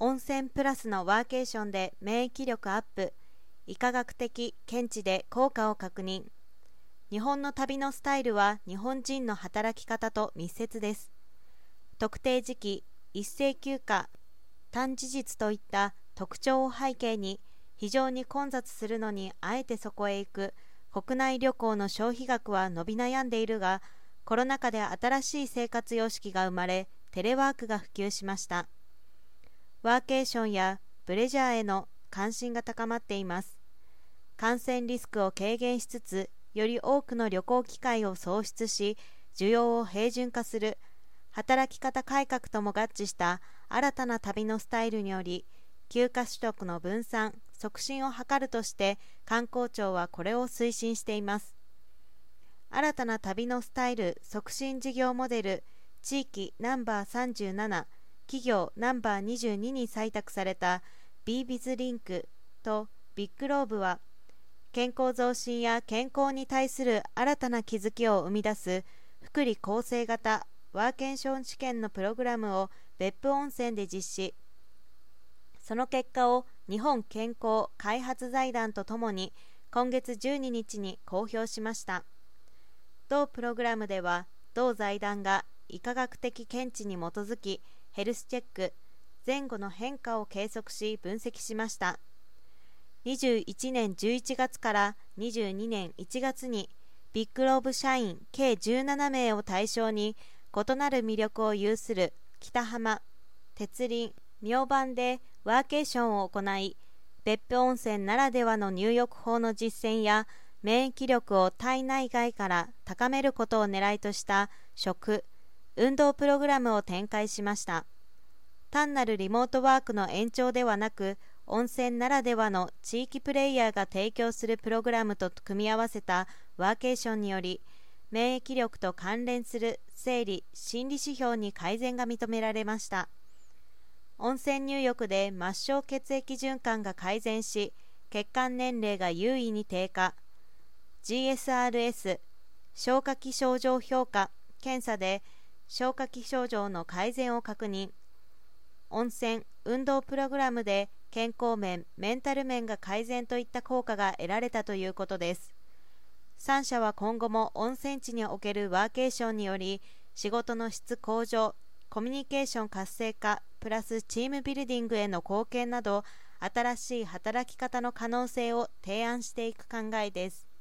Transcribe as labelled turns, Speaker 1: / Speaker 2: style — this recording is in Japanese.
Speaker 1: 温泉プラスのワーケーションで免疫力アップ。医科学的見地で効果を確認。日本の旅のスタイルは日本人の働き方と密接です。特定時期一斉休暇短事実といった特徴を背景に非常に混雑するのにあえてそこへ行く。国内旅行の消費額は伸び悩んでいるがコロナ禍で新しい生活様式が生まれテレワークが普及しました。ワーケーションやブレジャーへの関心が高まっています。感染リスクを軽減しつつより多くの旅行機会を創出し需要を平準化する。働き方改革とも合致した新たな旅のスタイルにより休暇取得の分散促進を図るとして観光庁はこれを推進しています。新たな旅のスタイル促進事業モデル地域ナンバー37企業ナンバー22に採択された b ビズリンクとビッグローブは健康増進や健康に対する新たな気づきを生み出す福利厚生型ワーケーション試験のプログラムを別府温泉で実施。その結果を日本健康開発財団とともに今月12日に公表しました。同プログラムでは同財団が医科学的見地に基づきヘルスチェック前後の変化を計測し分析しました。21年11月から22年1月にビッグローブ社員計17名を対象に異なる魅力を有する北浜鉄林明晩でワーケーションを行い別府温泉ならではの入浴法の実践や免疫力を体内外から高めることを狙いとした食運動プログラムを展開しました。単なるリモートワークの延長ではなく温泉ならではの地域プレイヤーが提供するプログラムと組み合わせたワーケーションにより免疫力と関連する生理心理指標に改善が認められました。温泉入浴で末梢血液循環が改善し血管年齢が優位に低下。GSRS 消化器症状評価検査で消化器症状の改善を確認。温泉運動プログラムで健康面メンタル面が改善といった効果が得られたということです。3社は今後も温泉地におけるワーケーションにより仕事の質向上コミュニケーション活性化プラスチームビルディングへの貢献など新しい働き方の可能性を提案していく考えです。